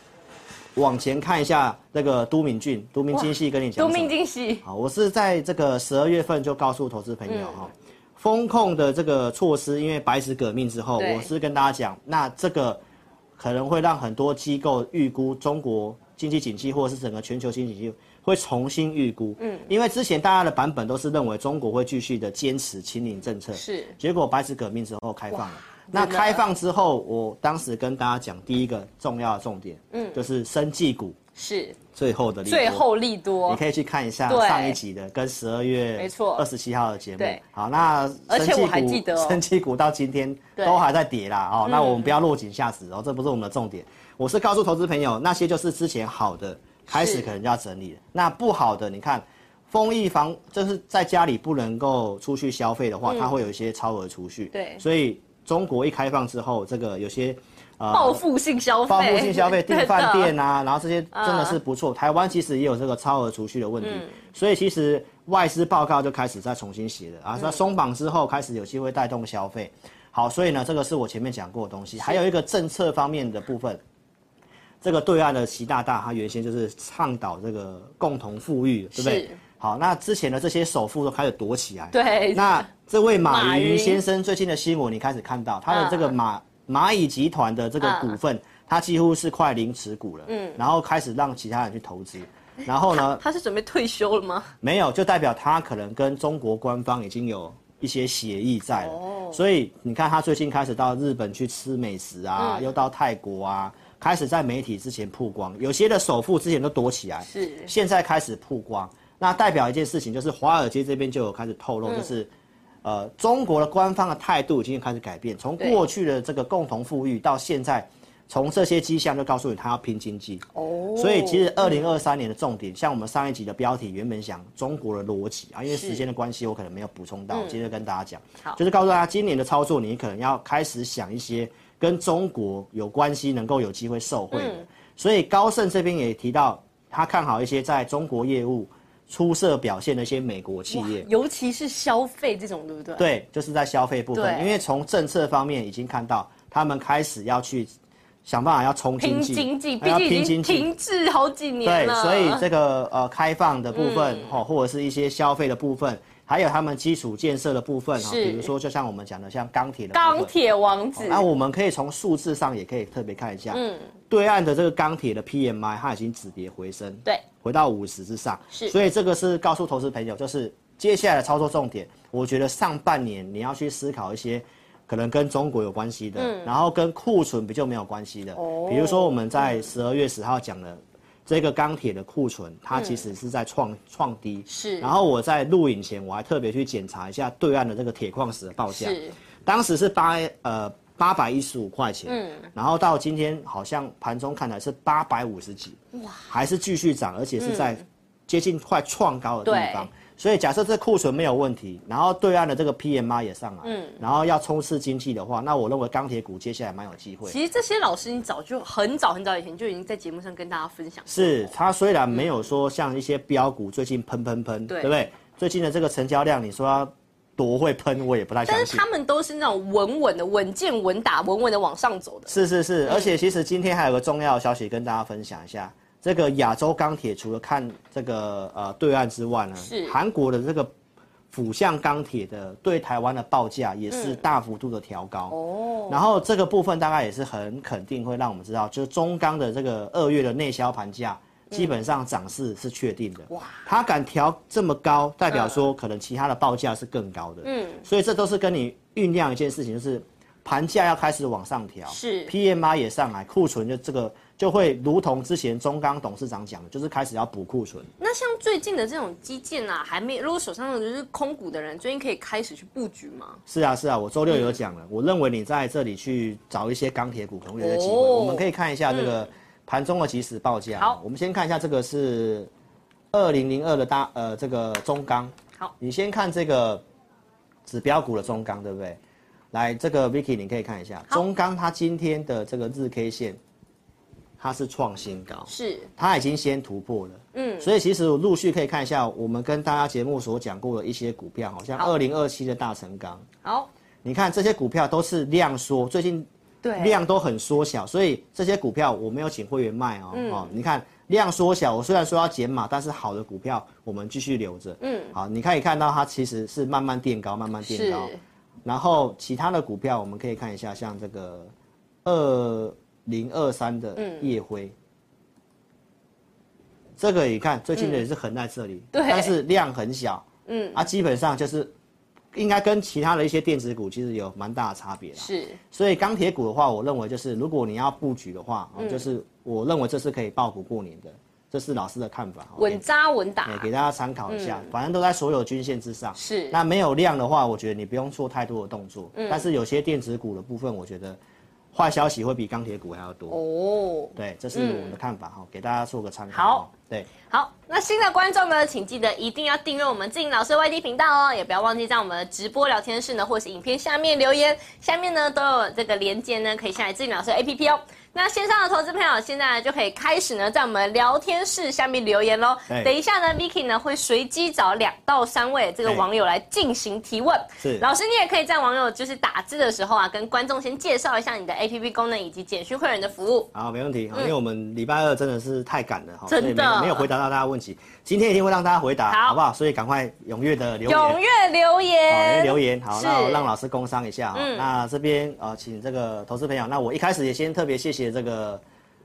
往前看一下那个都敏俊、都明精细跟你讲。都明精细。好，我是在这个十二月份就告诉投资朋友哈。嗯风控的这个措施，因为白纸革命之后，我是跟大家讲，那这个可能会让很多机构预估中国经济景气，或者是整个全球经济景气会重新预估。嗯，因为之前大家的版本都是认为中国会继续的坚持清零政策，是。结果白纸革命之后开放了，那开放之后，我当时跟大家讲第一个重要的重点，嗯，就是生技股。是最后的利多，最后利多，你可以去看一下上一集的跟十二月没错二十七号的节目。对，好，那而且我还记得，生气股到今天都还在跌啦。哦，那我们不要落井下石哦，这不是我们的重点。我是告诉投资朋友，那些就是之前好的，开始可能就要整理了。那不好的，你看，封疫房就是在家里不能够出去消费的话，它会有一些超额储蓄。对，所以中国一开放之后，这个有些。报复性消费，报复性消费 <laughs> 订饭店啊，然后这些真的是不错。台湾其实也有这个超额储蓄的问题，所以其实外资报告就开始在重新写了啊。那松绑之后开始有机会带动消费，好，所以呢，这个是我前面讲过的东西。还有一个政策方面的部分，这个对岸的习大大他原先就是倡导这个共同富裕，对不对？好，那之前的这些首富都开始躲起来。对，那这位马云先生最近的新闻你开始看到他的这个马。蚂蚁集团的这个股份，它几乎是快零持股了。嗯，然后开始让其他人去投资，然后呢？他是准备退休了吗？没有，就代表他可能跟中国官方已经有一些协议在了。哦，所以你看他最近开始到日本去吃美食啊，又到泰国啊，开始在媒体之前曝光。有些的首富之前都躲起来，是，现在开始曝光，那代表一件事情，就是华尔街这边就有开始透露，就是。呃，中国的官方的态度已经开始改变，从过去的这个共同富裕到现在，从这些迹象就告诉你他要拼经济。哦，所以其实二零二三年的重点，像我们上一集的标题原本想中国的逻辑啊，因为时间的关系，我可能没有补充到，接着跟大家讲，就是告诉大家今年的操作，你可能要开始想一些跟中国有关系，能够有机会受惠的。所以高盛这边也提到，他看好一些在中国业务。出色表现的一些美国企业，尤其是消费这种，对不对？对，就是在消费部分，因为从政策方面已经看到，他们开始要去想办法要冲经济，拼经济，毕竟已经停滞好几年了。对，所以这个呃开放的部分，哈、嗯，或者是一些消费的部分。还有他们基础建设的部分哈，比如说就像我们讲的像钢铁的钢铁王子，那我们可以从数字上也可以特别看一下，嗯，对岸的这个钢铁的 PMI 它已经止跌回升，对，回到五十之上，是，所以这个是告诉投资朋友，就是接下来的操作重点，我觉得上半年你要去思考一些可能跟中国有关系的，嗯，然后跟库存比较没有关系的，哦，比如说我们在十二月十号讲的。这个钢铁的库存，它其实是在创创、嗯、低。是。然后我在录影前，我还特别去检查一下对岸的这个铁矿石的报价。是。当时是八呃八百一十五块钱。嗯。然后到今天好像盘中看来是八百五十几。哇。还是继续涨，而且是在接近快创高的地方。所以假设这库存没有问题，然后对岸的这个 PMI 也上来，嗯，然后要冲刺经济的话，那我认为钢铁股接下来蛮有机会。其实这些老师你早就很早很早以前就已经在节目上跟大家分享。是，他虽然没有说像一些标股最近喷喷喷，对不对？最近的这个成交量，你说要多会喷，我也不太相信。但是他们都是那种稳稳的、稳健稳打、稳稳的往上走的。是是是，而且其实今天还有个重要的消息跟大家分享一下。这个亚洲钢铁除了看这个呃对岸之外呢，是韩国的这个。府项钢铁的对台湾的报价也是大幅度的调高哦，然后这个部分大概也是很肯定会让我们知道，就是中钢的这个二月的内销盘价基本上涨势是确定的。哇，它敢调这么高，代表说可能其他的报价是更高的。嗯，所以这都是跟你酝酿一件事情，就是盘价要开始往上调，是 PMI 也上来，库存就这个。就会如同之前中钢董事长讲的，就是开始要补库存。那像最近的这种基建啊，还没，如果手上的就是空股的人，最近可以开始去布局吗？是啊，是啊，我周六有讲了，嗯、我认为你在这里去找一些钢铁股，可能有个机会。哦、我们可以看一下这个盘中的即时报价。好，我们先看一下这个是二零零二的大呃这个中钢。好，你先看这个指标股的中钢，对不对？来，这个 Vicky 你可以看一下中钢它今天的这个日 K 线。它是创新高，是。它已经先突破了，嗯，所以其实我陆续可以看一下我们跟大家节目所讲过的一些股票，好像二零二七的大成钢，好，你看这些股票都是量缩，最近对。量都很缩小，所以这些股票我没有请会员卖哦，嗯、哦，你看量缩小，我虽然说要减码，但是好的股票我们继续留着，嗯，好，你可以看到它其实是慢慢垫高，慢慢垫高，然后其他的股票我们可以看一下，像这个二。零二三的夜辉，嗯、这个你看最近的也是横在这里，嗯、但是量很小，嗯，啊，基本上就是应该跟其他的一些电子股其实有蛮大的差别啦，是，所以钢铁股的话，我认为就是如果你要布局的话，嗯、就是我认为这是可以抱股过年的，这是老师的看法，稳扎稳打，给大家参考一下，嗯、反正都在所有均线之上，是，那没有量的话，我觉得你不用做太多的动作，嗯，但是有些电子股的部分，我觉得。坏消息会比钢铁股还要多。哦，对，这是我们的看法哈，嗯、给大家做个参考。好，对，好，那新的观众呢，请记得一定要订阅我们静老师的 YT 频道哦，也不要忘记在我们的直播聊天室呢，或是影片下面留言，下面呢都有这个连接呢，可以下载静老师的 APP 哦。那线上的投资朋友，现在就可以开始呢，在我们聊天室下面留言喽。等一下呢，Vicky 呢会随机找两到三位这个网友来进行提问。是，老师你也可以在网友就是打字的时候啊，跟观众先介绍一下你的 APP 功能以及简讯会员的服务。好，没问题。因为我们礼拜二真的是太赶了哈，真的没有回答到大家问题。今天一定会让大家回答，好，好不好？所以赶快踊跃的留言，踊跃留言，好，留言。好，那我让老师工商一下哈。嗯、那这边呃，请这个投资朋友，那我一开始也先特别谢谢这个。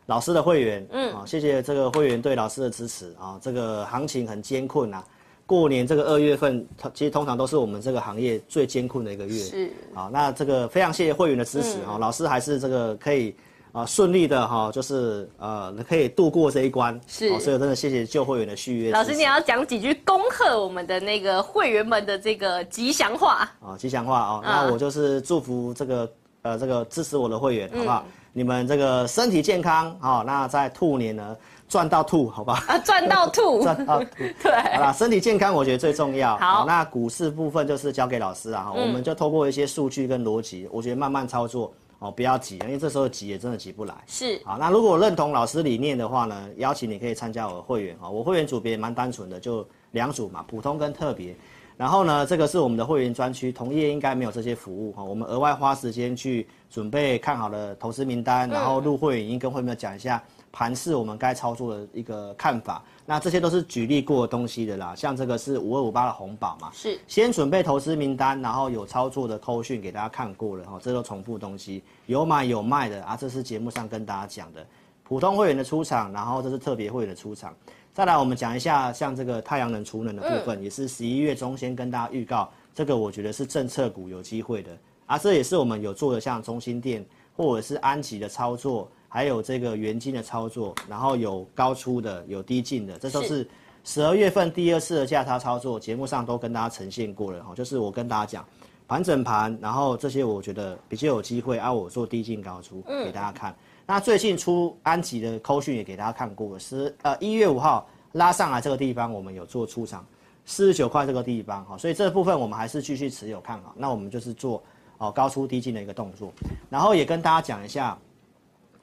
老师的会员，嗯，啊，谢谢这个会员对老师的支持啊。这个行情很艰困啊，过年这个二月份，其实通常都是我们这个行业最艰困的一个月。是，啊，那这个非常谢谢会员的支持啊，老师还是这个可以啊顺利的哈，就是呃可以度过这一关。是，所以真的谢谢旧会员的续约。老师，你要讲几句恭贺我们的那个会员们的这个吉祥话啊，吉祥话啊，那我就是祝福这个呃这个支持我的会员，好不好？你们这个身体健康，好，那在兔年呢赚到吐，好吧？啊，赚到吐，<laughs> 赚到吐，<laughs> 对，好啦，身体健康我觉得最重要。好，那股市部分就是交给老师啊，我们就透过一些数据跟逻辑，我觉得慢慢操作哦，不要急，因为这时候急也真的急不来。是，好，那如果认同老师理念的话呢，邀请你可以参加我的会员啊，我会员组别也蛮单纯的，就两组嘛，普通跟特别。然后呢，这个是我们的会员专区，同业应该没有这些服务哈。我们额外花时间去准备看好的投资名单，然后入会员跟会员讲一下盘势，我们该操作的一个看法。那这些都是举例过的东西的啦。像这个是五二五八的红宝嘛，是先准备投资名单，然后有操作的扣讯给大家看过了哈。这都重复东西，有买有卖的啊。这是节目上跟大家讲的，普通会员的出场，然后这是特别会员的出场。再来，我们讲一下像这个太阳能储能的部分，嗯、也是十一月中先跟大家预告，这个我觉得是政策股有机会的啊。这也是我们有做的，像中兴电或者是安集的操作，还有这个元晶的操作，然后有高出的，有低进的，这都是十二月份第二次的价差操作，节目上都跟大家呈现过了哈。就是我跟大家讲盘整盘，然后这些我觉得比较有机会啊，我做低进高出给大家看。嗯那最近出安吉的扣讯也给大家看过，是呃一月五号拉上来这个地方，我们有做出场四十九块这个地方，哈，所以这部分我们还是继续持有看好。那我们就是做哦高出低进的一个动作，然后也跟大家讲一下，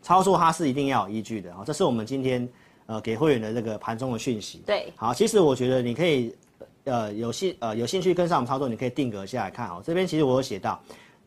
操作它是一定要有依据的，哈，这是我们今天呃给会员的这个盘中的讯息。对，好，其实我觉得你可以呃有兴呃有兴趣跟上我们操作，你可以定格下来看，哦，这边其实我有写到。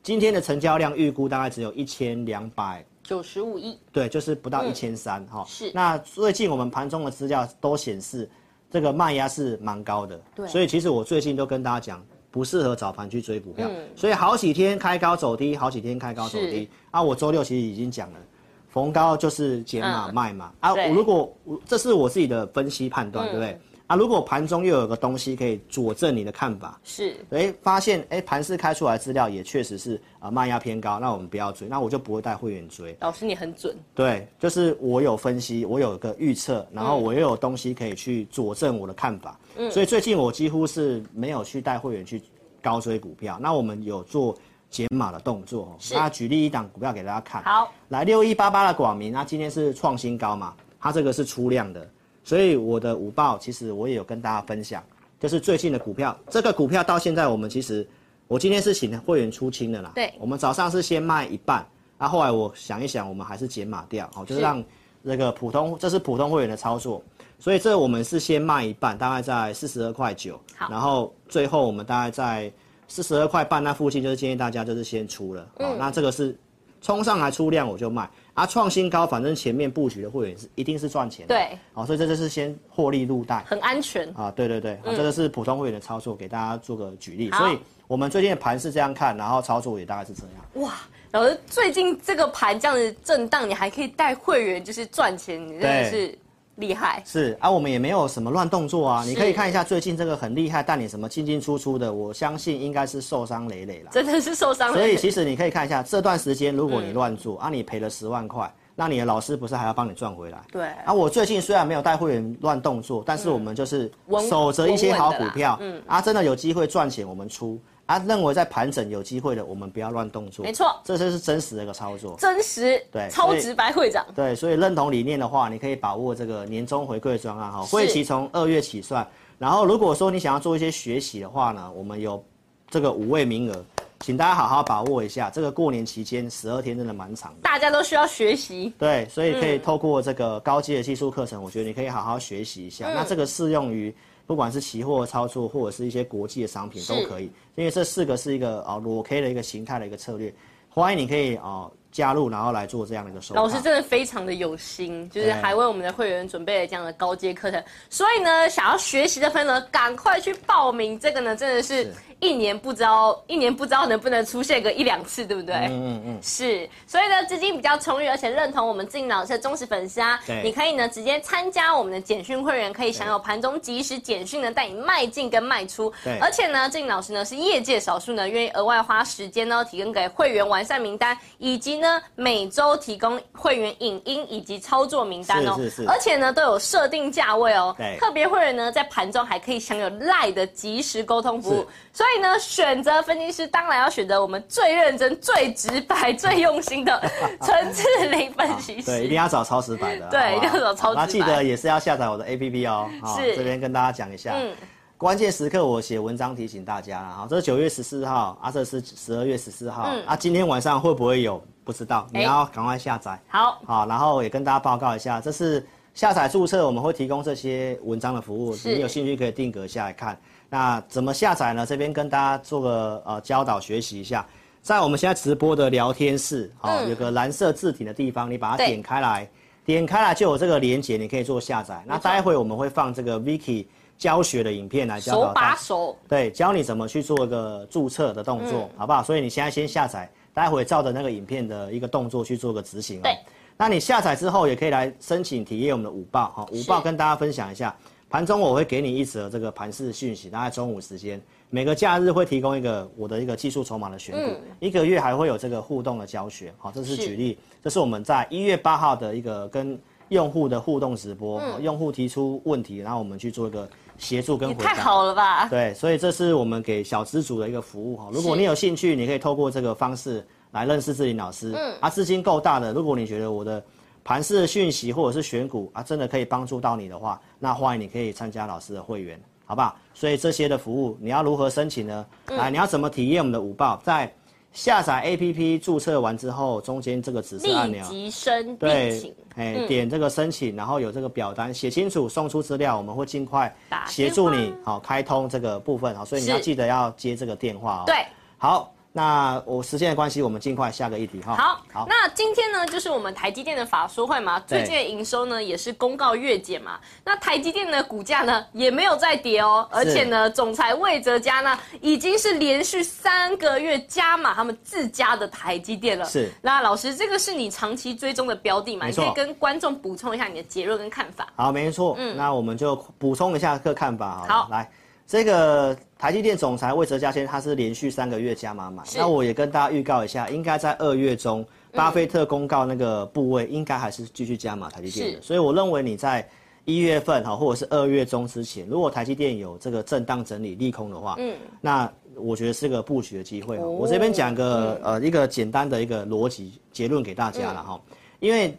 今天的成交量预估大概只有一千两百九十五亿，对，就是不到一千三哈。是。那最近我们盘中的资料都显示，这个卖压是蛮高的。对。所以其实我最近都跟大家讲，不适合早盘去追股票。嗯。所以好几天开高走低，好几天开高走低。啊，我周六其实已经讲了，逢高就是减码卖嘛。嗯、啊，如果这是我自己的分析判断，嗯、对不对？啊，如果盘中又有个东西可以佐证你的看法，是，哎，发现哎，盘市开出来资料也确实是啊卖压偏高，那我们不要追，那我就不会带会员追。老师你很准，对，就是我有分析，我有个预测，然后我又有东西可以去佐证我的看法，嗯，所以最近我几乎是没有去带会员去高追股票，那我们有做减码的动作，那举例一档股票给大家看，好，来六一八八的广明，那今天是创新高嘛，它这个是出量的。所以我的午报其实我也有跟大家分享，就是最近的股票，这个股票到现在我们其实，我今天是请会员出清的啦。对。我们早上是先卖一半，啊，后来我想一想，我们还是减码掉，哦，就是让那个普通，这是普通会员的操作，所以这我们是先卖一半，大概在四十二块九，然后最后我们大概在四十二块半那附近，就是建议大家就是先出了，嗯，哦，那这个是冲上来出量我就卖。啊，创新高，反正前面布局的会员是一定是赚钱的。对，好，所以这就是先获利入袋，很安全啊。对对对，啊、嗯，这个是普通会员的操作，给大家做个举例。所以我们最近的盘是这样看，然后操作也大概是这样。哇，老师，最近这个盘这样子震荡，你还可以带会员就是赚钱，你真的是。厉害是啊，我们也没有什么乱动作啊。你可以看一下最近这个很厉害，带你什么进进出出的，我相信应该是受伤累累了。真的是受伤。所以其实你可以看一下这段时间，如果你乱做、嗯、啊，你赔了十万块，那你的老师不是还要帮你赚回来？对。啊，我最近虽然没有带会员乱动作，但是我们就是守着一些好股票，嗯，啊，真的有机会赚钱，我们出。啊，认为在盘整有机会的，我们不要乱动作。没错，这就是真实的一个操作。真实，对，超直白会长。对，所以认同理念的话，你可以把握这个年终回馈专案哈，会期从二月起算。然后如果说你想要做一些学习的话呢，我们有这个五位名额，请大家好好把握一下。这个过年期间十二天真的蛮长的，大家都需要学习。对，所以可以透过这个高阶的技术课程，我觉得你可以好好学习一下。嗯、那这个适用于。不管是期货操作，或者是一些国际的商品都可以，因为这四个是一个啊裸 K 的一个形态的一个策略，欢迎你可以啊加入，然后来做这样的一个收。老师真的非常的有心，就是还为我们的会员准备了这样的高阶课程，所以呢，想要学习的朋友呢，赶快去报名。这个呢，真的是。一年不知道，一年不知道能不能出现个一两次，对不对？嗯嗯嗯，是。所以呢，资金比较充裕，而且认同我们静老师的忠实粉丝啊，对，你可以呢直接参加我们的简讯会员，可以享有盘中即时简讯呢带你迈进跟卖出。对。而且呢，静老师呢是业界少数呢愿意额外花时间呢提供给会员完善名单，以及呢每周提供会员影音以及操作名单哦。是是是。而且呢都有设定价位哦。对。特别会员呢在盘中还可以享有 LINE 的即时沟通服务。所以呢，选择分析师当然要选择我们最认真、最直白、最用心的 <laughs> 陈志玲分析师。对，一定要找超直白的。对，一定要找超直白。那记得也是要下载我的 APP 哦。是。这边跟大家讲一下，嗯，关键时刻我写文章提醒大家了。好，这是九月十四号，阿瑟是十二月十四号，嗯，啊，今天晚上会不会有？不知道，你要赶快下载。好。好，然后也跟大家报告一下，这是下载注册，我们会提供这些文章的服务，你有兴趣可以定格下来看。那怎么下载呢？这边跟大家做个呃教导学习一下，在我们现在直播的聊天室，哦，嗯、有个蓝色字体的地方，你把它点开来，点开来就有这个连接，你可以做下载。那待会我们会放这个 Vicky 教学的影片来教导大家，手把手，对，教你怎么去做一个注册的动作，嗯、好不好？所以你现在先下载，待会照着那个影片的一个动作去做个执行哦。对，那你下载之后也可以来申请体验我们的午报，哈，午报跟大家分享一下。盘中我会给你一则这个盘市讯息，大概中午时间，每个假日会提供一个我的一个技术筹码的选股，嗯、一个月还会有这个互动的教学，好，这是举例，是这是我们在一月八号的一个跟用户的互动直播，嗯、用户提出问题，然后我们去做一个协助跟回答。太好了吧？对，所以这是我们给小资族的一个服务哈，如果你有兴趣，你可以透过这个方式来认识志林老师，嗯，啊，资金够大的，如果你觉得我的。盘势的讯息或者是选股啊，真的可以帮助到你的话，那欢迎你可以参加老师的会员，好不好？所以这些的服务你要如何申请呢？嗯、来，你要怎么体验我们的午报？在下载 APP 注册完之后，中间这个紫色按钮，立即申对，哎、嗯，点这个申请，然后有这个表单写清楚，送出资料，我们会尽快协助你好开通这个部分好，所以你要记得要接这个电话哦。对，好。那我时间的关系，我们尽快下个议题哈。好，好。那今天呢，就是我们台积电的法说会嘛，最近的营收呢也是公告月减嘛。那台积电的股价呢也没有再跌哦，而且呢，总裁魏哲家呢已经是连续三个月加码他们自家的台积电了。是。那老师，这个是你长期追踪的标的嘛？你可以跟观众补充一下你的结论跟看法。好，没错。嗯。那我们就补充一下个看法好。好，来。这个台积电总裁魏哲嘉先生，他是连续三个月加码买。那我也跟大家预告一下，应该在二月中，巴菲特公告那个部位，应该还是继续加码台积电的。所以我认为你在一月份哈，或者是二月中之前，如果台积电有这个震荡整理利空的话，嗯，那我觉得是个布局的机会。我这边讲个呃一个简单的一个逻辑结论给大家了哈，因为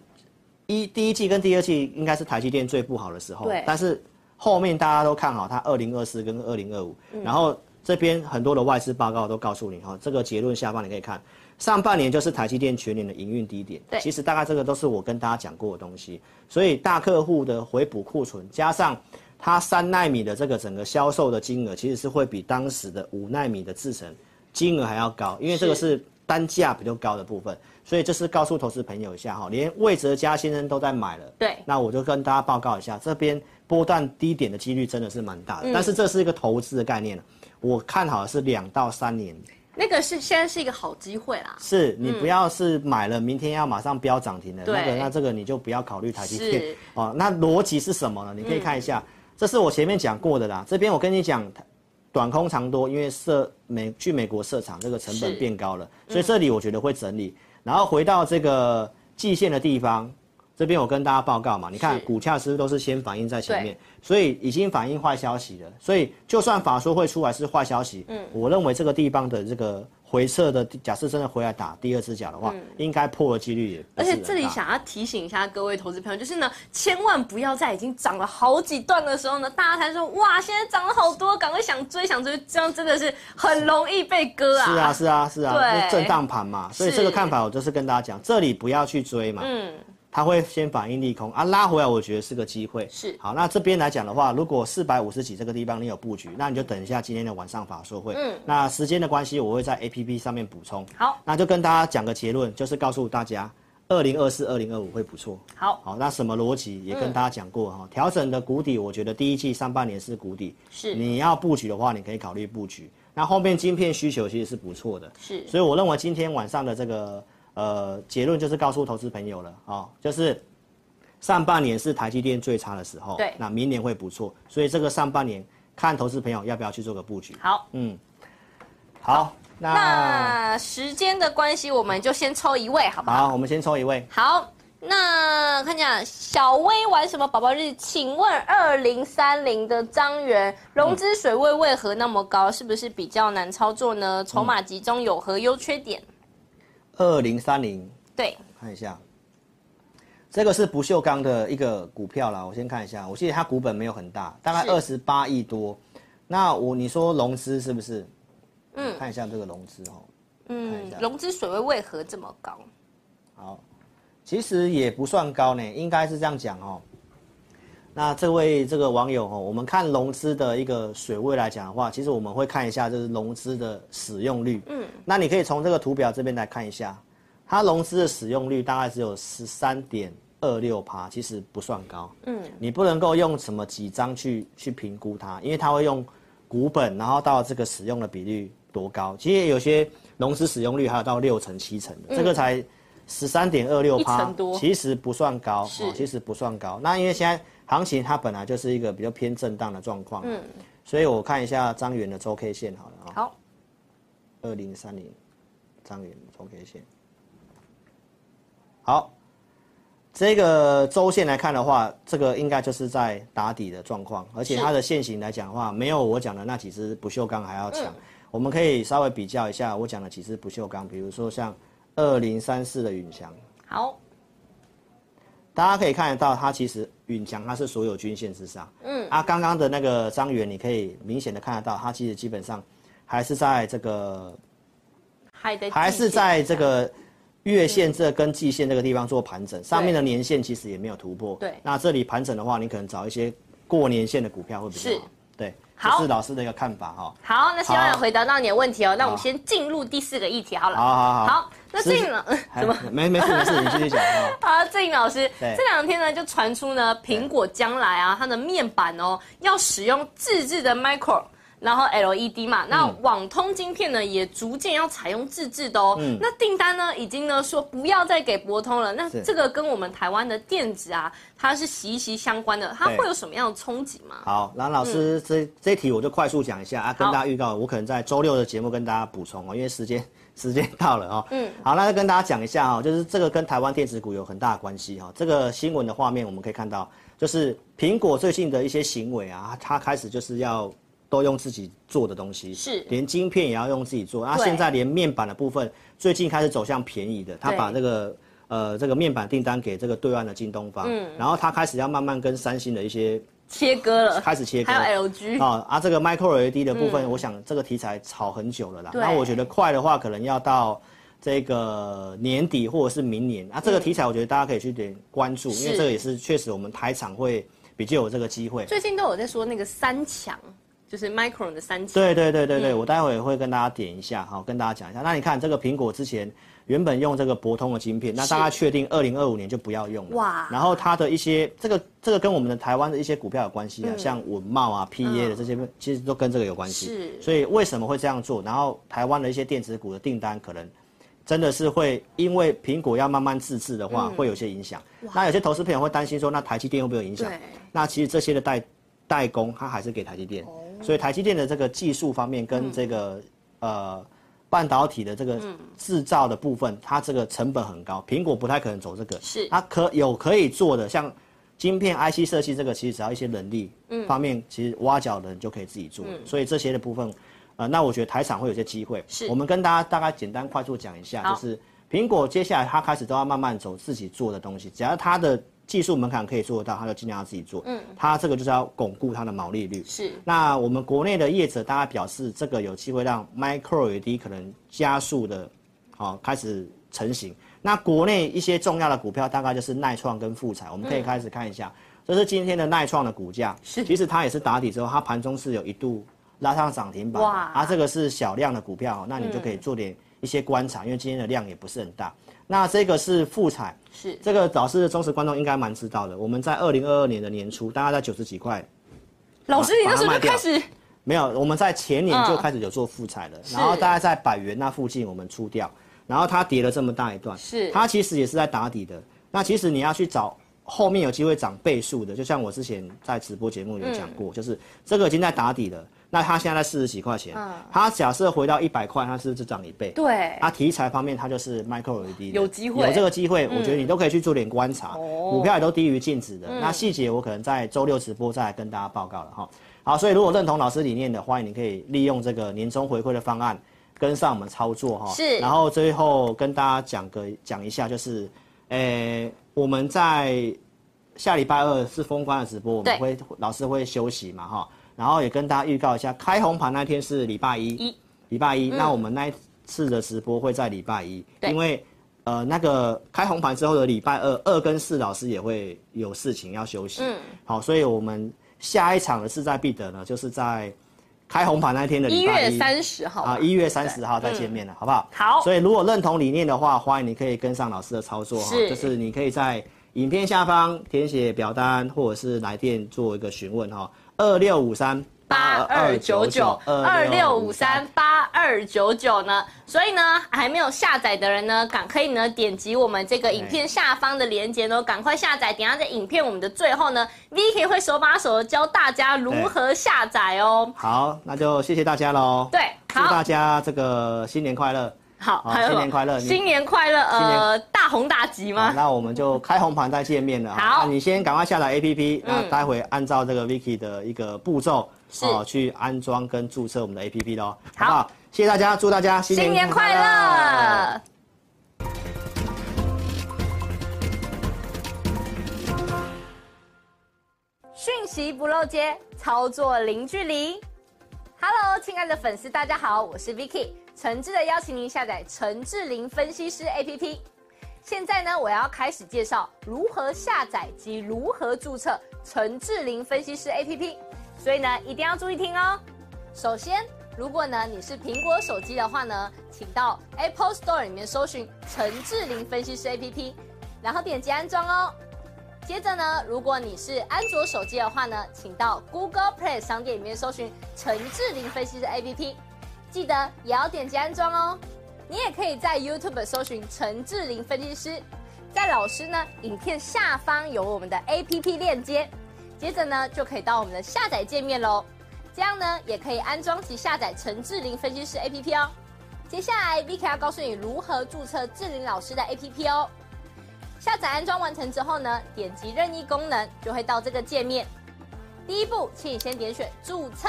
一第一季跟第二季应该是台积电最不好的时候，但是。后面大家都看好它二零二四跟二零二五，然后这边很多的外资报告都告诉你哈，这个结论下方你可以看，上半年就是台积电全年的营运低点。对，其实大概这个都是我跟大家讲过的东西，所以大客户的回补库存，加上它三纳米的这个整个销售的金额，其实是会比当时的五纳米的制程金额还要高，因为这个是单价比较高的部分，所以这是告诉投资朋友一下哈，连魏哲嘉先生都在买了。对，那我就跟大家报告一下这边。波段低点的几率真的是蛮大的，嗯，但是这是一个投资的概念，我看好的是两到三年。那个是现在是一个好机会啦。是你不要是买了明天要马上飙涨停的，嗯，那个，那这个你就不要考虑台积电哦。那逻辑是什么呢？你可以看一下，嗯，这是我前面讲过的啦。这边我跟你讲，短空长多，因为设美去美国设厂这个成本变高了，所以这里我觉得会整理，然后回到这个季线的地方。这边我跟大家报告嘛，你看股价是不是都是先反映在前面，所以已经反映坏消息了。所以就算法说会出来是坏消息，嗯，我认为这个地方的这个回撤的，假设真的回来打第二只脚的话，嗯、应该破的几率也。而且这里想要提醒一下各位投资朋友，就是呢，千万不要在已经涨了好几段的时候呢，大家才说哇，现在涨了好多，赶快想追想追，这样真的是很容易被割啊。是啊是啊是啊，是啊，震荡盘嘛，所以这个看法我就是跟大家讲，这里不要去追嘛。嗯。它会先反应利空啊，拉回来，我觉得是个机会。是，好，那这边来讲的话，如果四百五十几这个地方你有布局，那你就等一下今天的晚上法说会。嗯，那时间的关系，我会在 APP 上面补充。好，那就跟大家讲个结论，就是告诉大家，二零二四、二零二五会不错。好，好，那什么逻辑也跟大家讲过哈，调、嗯、整的谷底，我觉得第一季上半年是谷底。是，你要布局的话，你可以考虑布局。那后面晶片需求其实是不错的。是，所以我认为今天晚上的这个。呃，结论就是告诉投资朋友了啊、哦，就是上半年是台积电最差的时候，对，那明年会不错，所以这个上半年看投资朋友要不要去做个布局。好，嗯，好，好那，那时间的关系，我们就先抽一位，好不好？好，我们先抽一位。好，那看一下小薇玩什么宝宝日？请问二零三零的张元融资水位为何那么高？是不是比较难操作呢？筹码集中有何优缺点？二零三零，对，看一下，这个是不锈钢的一个股票啦。我先看一下，我记得它股本没有很大，大概二十八亿多。那我你说融资是不是？嗯，看一下这个融资哦。嗯，融资水位为何这么高？好，其实也不算高呢，应该是这样讲哦。那这位这个网友哦，我们看融资的一个水位来讲的话，其实我们会看一下就是融资的使用率。嗯，那你可以从这个图表这边来看一下，它融资的使用率大概只有十三点二六趴，其实不算高。嗯，你不能够用什么几张去去评估它，因为它会用股本，然后到这个使用的比率多高。其实有些融资使用率还有到六成七成的，这个才十三点二六趴，其实不算高。哦，其实不算高。那因为现在。行情它本来就是一个比较偏震荡的状况，嗯，所以我看一下张元的周 K 线好了啊。好。二零三零，张元周 K 线。好，这个周线来看的话，这个应该就是在打底的状况，而且它的线型来讲的话，没有我讲的那几只不锈钢还要强。我们可以稍微比较一下我讲的几只不锈钢，比如说像二零三四的云翔。好。大家可以看得到，它其实允强它是所有均线之上。嗯，啊，刚刚的那个张元，你可以明显的看得到，它其实基本上还是在这个，还是在这个月线这跟季线这个地方做盘整，上面的年线其实也没有突破。对，那这里盘整的话，你可能找一些过年线的股票会比较好。对。好，这是老师的一个看法哈。好，那希望有回答到你的问题哦。那我们先进入第四个议题好了。好好好。好，那郑颖老 <laughs> 怎么？没没事没事，你继续讲。<laughs> 好，郑颖老师，这两天呢就传出呢，苹果将来啊，它的面板哦要使用自制的 Micro。然后 LED 嘛，那网通晶片呢、嗯、也逐渐要采用自制的哦。嗯、那订单呢已经呢说不要再给博通了。那这个跟我们台湾的电子啊，它是息息相关的。它会有什么样的冲击吗？好，那老师、嗯、这这一题我就快速讲一下啊，跟大家预告，我可能在周六的节目跟大家补充哦，因为时间 <laughs> 时间到了哦。嗯。好，那就跟大家讲一下哈，就是这个跟台湾电子股有很大的关系哈。这个新闻的画面我们可以看到，就是苹果最近的一些行为啊，它开始就是要。都用自己做的东西，是。连晶片也要用自己做。那现在连面板的部分，最近开始走向便宜的，他把这个呃这个面板订单给这个对岸的京东方，嗯，然后他开始要慢慢跟三星的一些切割了，开始切割，还有 LG 啊啊这个 Micro LED 的部分，我想这个题材炒很久了啦。那我觉得快的话，可能要到这个年底或者是明年。啊，这个题材我觉得大家可以去点关注，因为这个也是确实我们台厂会比较有这个机会。最近都有在说那个三强。就是 Micron 的三强。对对对对对，嗯、我待会也会跟大家点一下，好，跟大家讲一下。那你看这个苹果之前原本用这个博通的晶片，那大家确定二零二五年就不要用了。哇。然后它的一些这个这个跟我们的台湾的一些股票有关系啊，嗯、像稳懋啊、PA 的这些，嗯、其实都跟这个有关系。是。所以为什么会这样做？然后台湾的一些电子股的订单可能真的是会因为苹果要慢慢自制的话，嗯、会有些影响。那有些投资朋友会担心说，那台积电会不会有影响？那其实这些的代代工，它还是给台积电。哦所以台积电的这个技术方面跟这个、嗯、呃半导体的这个制造的部分，嗯、它这个成本很高，苹果不太可能走这个。是。它可有可以做的，像晶片 IC 设计这个，其实只要一些能力方面，嗯、其实挖角的人就可以自己做。嗯、所以这些的部分，呃，那我觉得台厂会有些机会。是。我们跟大家大概简单快速讲一下，就是苹果接下来它开始都要慢慢走自己做的东西，只要它的。技术门槛可以做得到，他就尽量要自己做。嗯，他这个就是要巩固他的毛利率。是。那我们国内的业者，大家表示这个有机会让 Micro LED 可能加速的，好开始成型。那国内一些重要的股票，大概就是耐创跟富彩，我们可以开始看一下。这是今天的耐创的股价。是。其实它也是打底之后，它盘中是有一度拉上涨停板。哇。啊，这个是小量的股票，那你就可以做点一些观察，因为今天的量也不是很大。那这个是富彩，是这个老师的忠实观众应该蛮知道的。我们在二零二二年的年初，大概在九十几块。老师，你那时候就开始？没有，我们在前年就开始有做复彩了。然后大概在百元那附近我们出掉，然后它跌了这么大一段，是它其实也是在打底的。那其实你要去找后面有机会涨倍数的，就像我之前在直播节目有讲过，就是这个已经在打底了。那它现在在四十几块钱，嗯、它假设回到一百块，它是不是涨一倍？对。它题材方面，它就是 Micro LED 有机会，有这个机会，嗯、我觉得你都可以去做点观察。哦。股票也都低于净值的，嗯、那细节我可能在周六直播再来跟大家报告了哈。好，所以如果认同老师理念的，欢迎你可以利用这个年终回馈的方案跟上我们操作哈。是。然后最后跟大家讲个讲一下，就是，诶、欸，我们在下礼拜二是封关的直播，我们会老师会休息嘛哈。然后也跟大家预告一下，开红盘那天是礼拜一，一礼拜一。嗯、那我们那一次的直播会在礼拜一，因为，呃，那个开红盘之后的礼拜二，二跟四老师也会有事情要休息。嗯，好，所以我们下一场的势在必得呢，就是在开红盘那天的礼拜一，一月三十号啊，一月三十号再见面了，嗯、好不好？好。所以如果认同理念的话，欢迎你可以跟上老师的操作哈，是就是你可以在影片下方填写表单，或者是来电做一个询问哈。二六五三八二九九，二六五三八二九九呢？所以呢，还没有下载的人呢，赶可以呢点击我们这个影片下方的链接呢，赶快下载。等下在影片我们的最后呢，Vicky 会手把手的教大家如何下载哦。好，那就谢谢大家喽。对，祝大家这个新年快乐。好，新年快乐！新年快乐！呃，大红大吉吗？那我们就开红盘再见面了。好，你先赶快下载 APP，那待会按照这个 Vicky 的一个步骤，哦，去安装跟注册我们的 APP 喽。好，谢谢大家，祝大家新年快乐！讯息不漏接，操作零距离。Hello，亲爱的粉丝，大家好，我是 Vicky，诚挚的邀请您下载陈志玲分析师 APP。现在呢，我要开始介绍如何下载及如何注册陈志玲分析师 APP，所以呢，一定要注意听哦。首先，如果呢你是苹果手机的话呢，请到 Apple Store 里面搜寻陈志玲分析师 APP，然后点击安装哦。接着呢，如果你是安卓手机的话呢，请到 Google Play 商店里面搜寻陈志玲分析师 APP，记得也要点击安装哦。你也可以在 YouTube 搜寻陈志玲分析师，在老师呢影片下方有我们的 APP 链接，接着呢就可以到我们的下载界面喽。这样呢，也可以安装及下载陈志玲分析师 APP 哦。接下来，Vicky 要告诉你如何注册志玲老师的 APP 哦。下载安装完成之后呢，点击任意功能就会到这个界面。第一步，请你先点选注册。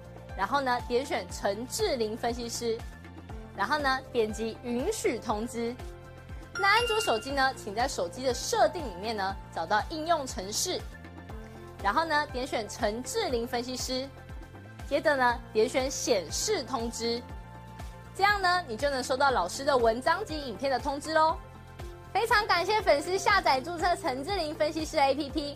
然后呢点选陈志玲分析师，然后呢点击允许通知。那安卓手机呢，请在手机的设定里面呢找到应用程式，然后呢点选陈志玲分析师，接着呢点选显示通知，这样呢你就能收到老师的文章及影片的通知喽。非常感谢粉丝下载注册陈志玲分析师 APP。